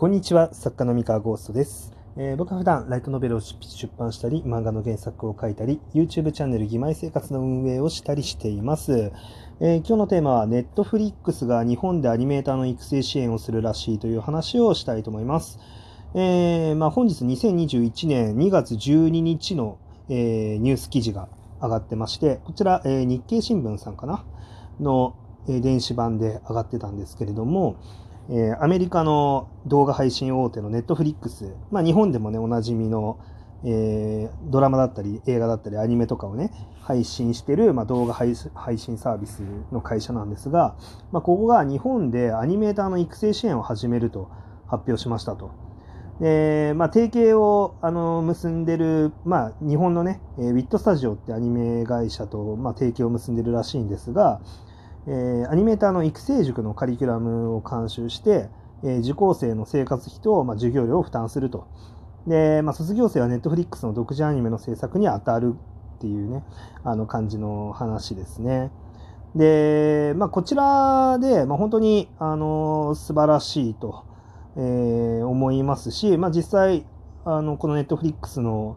こんにちは、作家の三河ゴーストです。えー僕は普段ライトノベルを出版したり、漫画の原作を書いたり、YouTube チャンネル義妹生活の運営をしたりしています。えー今日のテーマは、ネットフリックスが日本でアニメーターの育成支援をするらしいという話をしたいと思います。えーまあ、本日2021年2月12日の、えーニュース記事が上がってまして、こちら、え日経新聞さんかな？の、電子版で上がってたんですけれども、えーアメリカの動画配信大手のネットフリックス、まあ、日本でもね、おなじみの、えードラマだったり、映画だったり、アニメとかをね、配信してる、まあ、動画配信サービスの会社なんですが、まあ、ここが日本でアニメーターの育成支援を始めると発表しましたと。で、まあ、提携をあの結んでる、まあ、日本のね、えーウィットスタジオってアニメ会社と、まあ、提携を結んでるらしいんですが、えーアニメーターの育成塾のカリキュラムを監修して、えー受講生の生活費と、まあ、授業料を負担すると。で、まあ、卒業生はネットフリックスの独自アニメの制作に当たるっていうね、あの感じの話ですね。で、まあ、こちらで、まあ、本当に、あの素晴らしいと、えー思いますし、まあ、実際、あの、このネットフリックスの、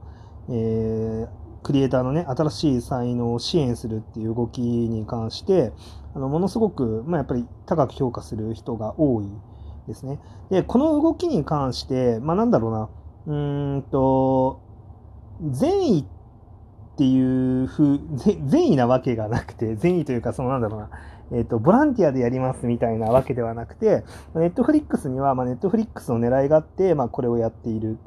えークリエイターのね、新しい才能を支援するっていう動きに関して、あの、ものすごく、まあ、やっぱり高く評価する人が多いですね。で、この動きに関して、まあ、なんだろうな、うーんと、善意っていうふう、善意なわけがなくて、善意というか、そのなんだろうな、えっ、と、ボランティアでやりますみたいなわけではなくて、ネットフリックスには、まあ、ネットフリックスの狙いがあって、まあ、これをやっている。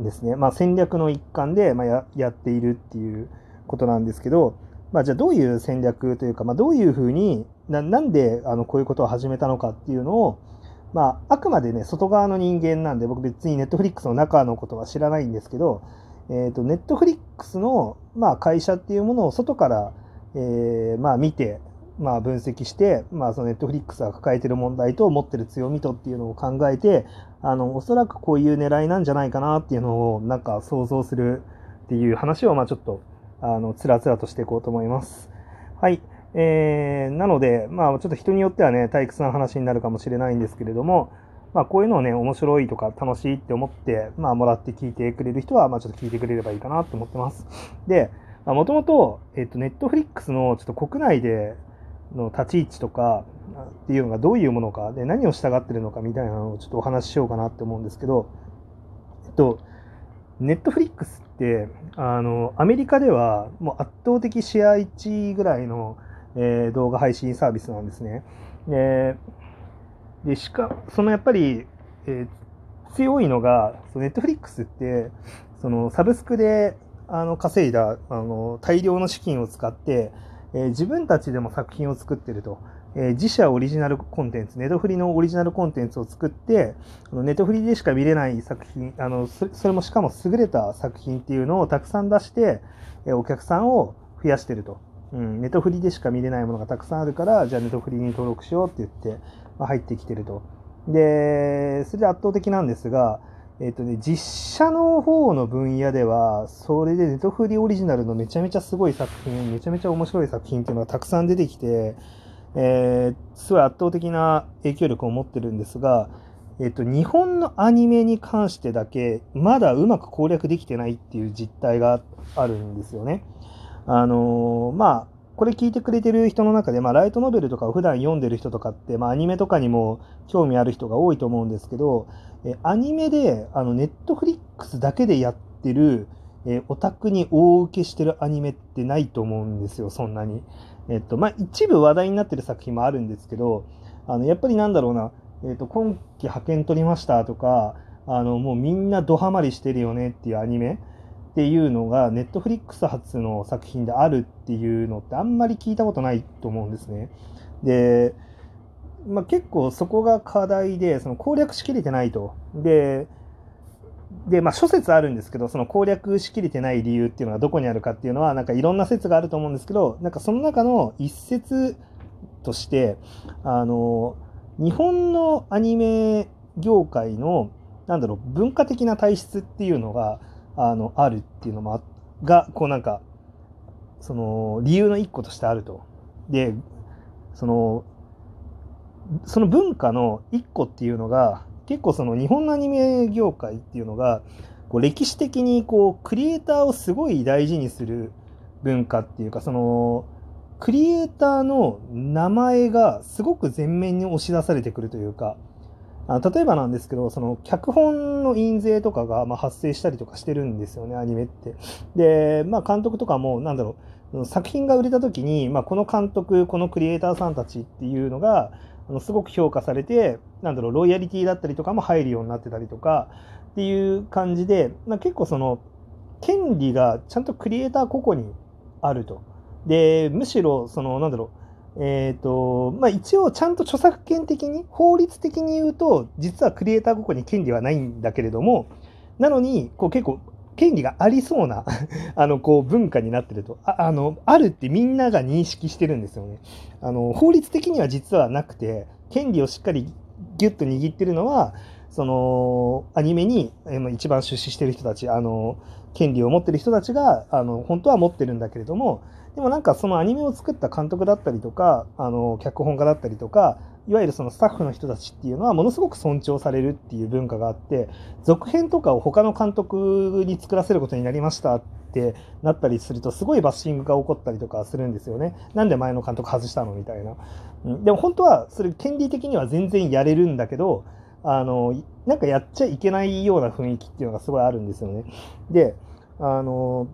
ですね。まあ、戦略の一環で、まあ、ややっているっていうことなんですけど、まあ、じゃあどういう戦略というか、まあ、どういうふうにな、なんであのこういうことを始めたのかっていうのを、まあ、あくまでね、外側の人間なんで、僕別にネットフリックスの中のことは知らないんですけど、えっ、と、ネットフリックスの、まあ、会社っていうものを外から、えーまあ、見て、まあ、分析して、まあ、そのネットフリックスが抱えている問題と持ってる強みとっていうのを考えて、あの、おそらくこういう狙いなんじゃないかなっていうのを、なんか想像するっていう話を、まあ、ちょっと、あの、つらつらとしていこうと思います。はい。えー、なので、まあ、ちょっと人によってはね、退屈な話になるかもしれないんですけれども、まあ、こういうのをね、面白いとか楽しいって思って、まあ、もらって聞いてくれる人は、まあ、ちょっと聞いてくれればいいかなと思ってます。で、もともと、えっと、ネットフリックスのちょっと国内での立ち位置とかっていうのがどういうものか、で、何を従ってるのかみたいなのをちょっとお話ししようかなって思うんですけど、えっと、ネットフリックスって、あの、アメリカではもう圧倒的シェア1ぐらいの、えー動画配信サービスなんですね。で、でしか、そのやっぱり、えー強いのが、そのネットフリックスって、そのサブスクであの稼いだあの大量の資金を使って、えー自分たちでも作品を作ってると。えー自社オリジナルコンテンツ、ネトフリのオリジナルコンテンツを作って、あのネトフリでしか見れない作品、あのそそれもしかも優れた作品っていうのをたくさん出して、えーお客さんを増やしてると。うん、ネトフリでしか見れないものがたくさんあるから、じゃあネトフリに登録しようって言って、まあ、入ってきてると。で、それで圧倒的なんですが、えっ、とね、実写の方の分野では、それでネトフリオリジナルのめちゃめちゃすごい作品、めちゃめちゃ面白い作品っていうのがたくさん出てきて、えーすごい圧倒的な影響力を持ってるんですが、えっ、と、日本のアニメに関してだけ、まだうまく攻略できてないっていう実態があるんですよね。あのーまあ、これ聞いてくれてる人の中で、まあ、ライトノベルとかを普段読んでる人とかって、まあ、アニメとかにも興味ある人が多いと思うんですけど、えアニメで、あの、ネットフリックスだけでやってる、えオタクに大受けしてるアニメってないと思うんですよ、そんなに。えっと、まあ、一部話題になってる作品もあるんですけど、あの、やっぱりなんだろうな、えっと、今期派遣取りましたとか、あの、もうみんなドハマりしてるよねっていうアニメっていうのが、ネットフリックス発の作品であるっていうのってあんまり聞いたことないと思うんですね。で、まあ、結構そこが課題で、その攻略しきれてないと。で、で、まあ、諸説あるんですけど、その攻略しきれてない理由っていうのがどこにあるかっていうのは、なんかいろんな説があると思うんですけど、なんかその中の一説として、あの、日本のアニメ業界の、なんだろう、文化的な体質っていうのが、あの、あるっていうのもあ、が、こうなんか、その、理由の一個としてあると。で、その、その文化の一個っていうのが、結構その日本のアニメ業界っていうのがこう歴史的にこうクリエイターをすごい大事にする文化っていうかそのクリエイターの名前がすごく前面に押し出されてくるというかあ例えばなんですけどその脚本の印税とかがま発生したりとかしてるんですよねアニメって。で、まあ、監督とかもなんだろう作品が売れた時に、まあ、この監督このクリエイターさんたちっていうのがあのすごく評価されてなんだろうロイヤリティだったりとかも入るようになってたりとかっていう感じで、まあ、結構その権利がちゃんとクリエイター個々にあると。でむしろそのなんだろうえ、ー、と、まあ一応ちゃんと著作権的に、法律的に言うと、実はクリエイター個々に権利はないんだけれども、なのに、こう結構、権利がありそうな あの、こう文化になってるとあ、あの、あるってみんなが認識してるんですよね。あの、法律的には実はなくて、権利をしっかりギュッと握ってるのは、そのアニメに一番出資してる人たちあの権利を持ってる人たちがあの本当は持ってるんだけれどもでもなんかそのアニメを作った監督だったりとか、あの、脚本家だったりとか、いわゆるそのスタッフの人たちっていうのはものすごく尊重されるっていう文化があって、続編とかを他の監督に作らせることになりましたってなったりすると、すごいバッシングが起こったりとかするんですよね。なんで前の監督外したのみたいな。でも本当はそれ権利的には全然やれるんだけど、あの、なんかやっちゃいけないような雰囲気っていうのがすごいあるんですよね。で、あの、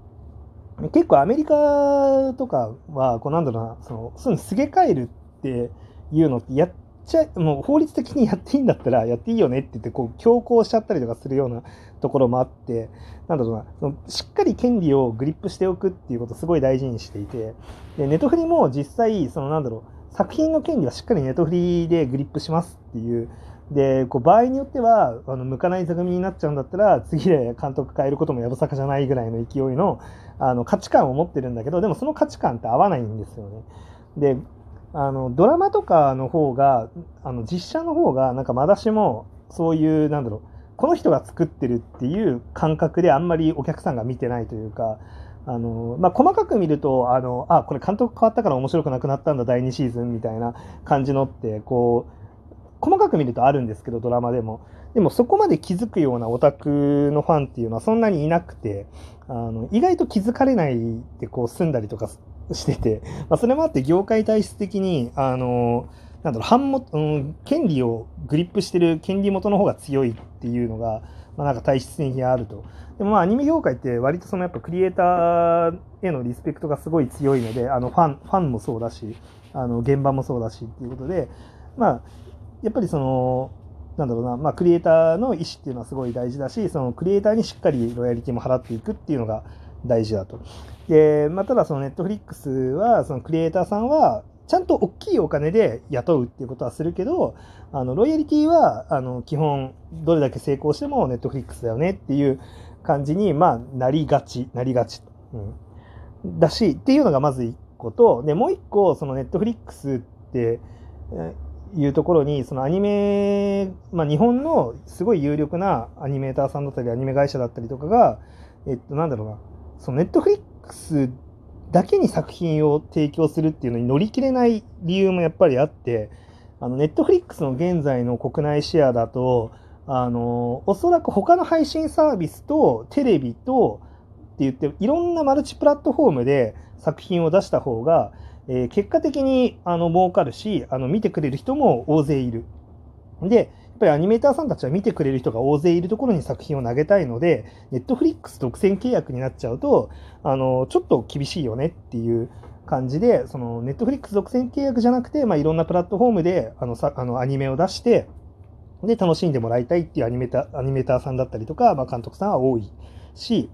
結構アメリカとかは、こうなんだろうな、その、そういうのすげ替えるっていうのってやっちゃ、もう法律的にやっていいんだったらやっていいよねって言って、こう強行しちゃったりとかするようなところもあって、なんだろうな、そのしっかり権利をグリップしておくっていうことをすごい大事にしていて、で、ネトフリも実際、そのなんだろう、作品の権利はしっかりネトフリでグリップしますっていうで、こう場合によっては、あの向かない座組になっちゃうんだったら、次で監督変えることもやぶさかじゃないぐらいの勢いのあの価値観を持ってるんだけど、でもその価値観って合わないんですよね。で、あのドラマとかの方が、あの実写の方が、なんかまだしも、そういう、なんだろう、この人が作ってるっていう感覚であんまりお客さんが見てないというか、あのまあ、細かく見るとあのあこれ監督変わったから面白くなくなったんだ第2シーズンみたいな感じのってこう細かく見るとあるんですけど、ドラマでも。でもそこまで気づくようなオタクのファンっていうのはそんなにいなくて、あの意外と気づかれないでこう住んだりとかしてて、まあ、それもあって業界体質的に、あの、なんだろう、版元、うん、権利をグリップしてる権利元の方が強いっていうのが、まあ、なんか体質的にあると。でもまあアニメ業界って割とそのやっぱクリエイターへのリスペクトがすごい強いので、あのファン、ファンもそうだし、あの現場もそうだしっていうことで、まあやっぱりその、なんだろうな、まあ、クリエイターの意思っていうのはすごい大事だし、そのクリエイターにしっかりロイヤリティも払っていくっていうのが大事だと。で、まあ、ただそのネットフリックスは、そのクリエイターさんは、ちゃんと大きいお金で雇うっていうことはするけど、あの、ロイヤリティは、あの、基本、どれだけ成功してもネットフリックスだよねっていう感じに、まあ、なりがち、なりがち。うん。だし、っていうのがまず一個と、で、もう一個、そのネットフリックスって、いうところに、そのアニメ、まあ、日本のすごい有力なアニメーターさんだったり、アニメ会社だったりとかが、えっと、なんだろうな、そのネットフリックスだけに作品を提供するっていうのに乗り切れない理由もやっぱりあって、あの、ネットフリックスの現在の国内シェアだと、あの、おそらく他の配信サービスとテレビとって言って、いろんなマルチプラットフォームで作品を出した方が、えー、結果的にあの儲かるしあの見てくれる人も大勢いる。で、やっぱりアニメーターさんたちは見てくれる人が大勢いるところに作品を投げたいので、ネットフリックス独占契約になっちゃうと、あのちょっと厳しいよねっていう感じで、そのネットフリックス独占契約じゃなくて、まあ、いろんなプラットフォームであのさあのアニメを出して、で、楽しんでもらいたいっていうアニメーターアニメーターさんだったりとか、まあ、監督さんは多いし、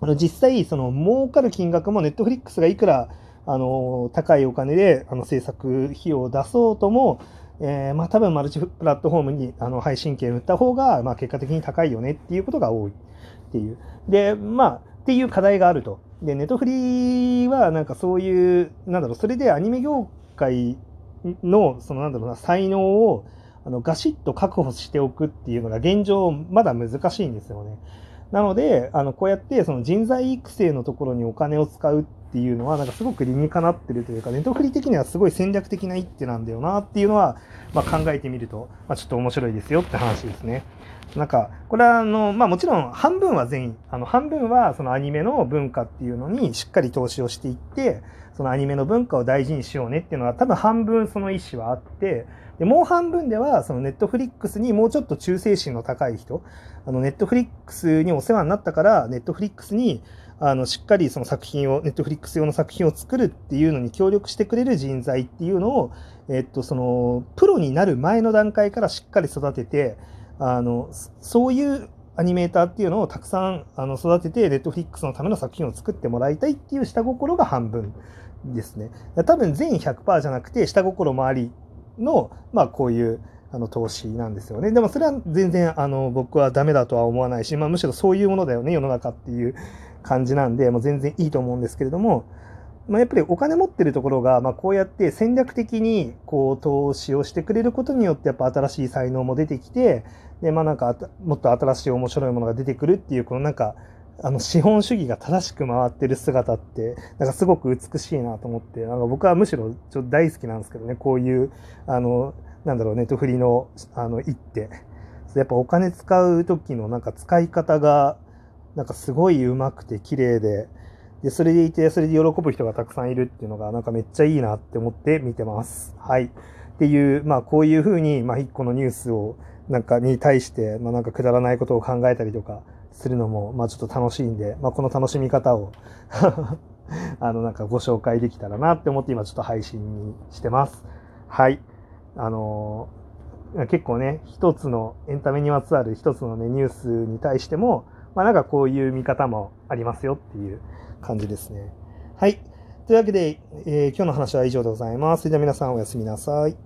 あの実際、その儲かる金額もネットフリックスがいくらあの高いお金であの制作費用を出そうとも、えー、まあ、多分マルチプラットフォームにあの配信権を売った方が、まあ、結果的に高いよねっていうことが多いっていう。で、まあ、っていう課題があると。で、ネットフリはなんかそういう、なんだろう、それでアニメ業界の、そのなんだろうな、才能をあのガシッと確保しておくっていうのが現状まだ難しいんですよね。なので、あの、こうやってその人材育成のところにお金を使うっていうのは、なんかすごく理にかなってるというか、ネットフリ的にはすごい戦略的な一手なんだよなっていうのは、まあ、考えてみると、まあ、ちょっと面白いですよって話ですね。なんか、これはあの、まあもちろん半分は全員、あの半分はそのアニメの文化っていうのにしっかり投資をしていって、そのアニメの文化を大事にしようねっていうのは多分半分その意思はあって、で、もう半分ではそのネットフリックスにもうちょっと忠誠心の高い人、あのネットフリックスにお世話になったから、ネットフリックスにあのしっかりその作品を、ネットフリックス用の作品を作るっていうのに協力してくれる人材っていうのを、えっと、その、プロになる前の段階からしっかり育てて、あの、そういうアニメーターっていうのをたくさんあの育てて、ネットフリックスのための作品を作ってもらいたいっていう下心が半分ですね。多分全員100%じゃなくて、下心もありの、まあこういうあの投資なんですよね。でもそれは全然あの僕はダメだとは思わないし、まあむしろそういうものだよね、世の中っていう感じなんで、もう全然いいと思うんですけれども、まあ、やっぱりお金持ってるところが、まあ、こうやって戦略的にこう投資をしてくれることによってやっぱ新しい才能も出てきてで、まあ、なんかもっと新しい面白いものが出てくるっていうこのなんかあの資本主義が正しく回ってる姿ってなんかすごく美しいなと思ってなんか僕はむしろちょっと大好きなんですけどねこういうあのなんだろうネットフリのあの一手。やっぱお金使う時のなんか使い方がなんかすごいうまくて綺麗でで、それでいて、それで喜ぶ人がたくさんいるっていうのが、なんかめっちゃいいなって思って見てます。はい。っていう、まあこういうふうに、まあ一個のニュースを、なんかに対して、まあなんかくだらないことを考えたりとかするのも、まあちょっと楽しいんで、まあこの楽しみ方を あのなんかご紹介できたらなって思って今ちょっと配信にしてます。はい。あのー、結構ね、一つのエンタメにまつわる一つのね、ニュースに対しても、まあなんかこういう見方もありますよっていう感じですね。はい。というわけで、えー、今日の話は以上でございます。それでは皆さんおやすみなさい。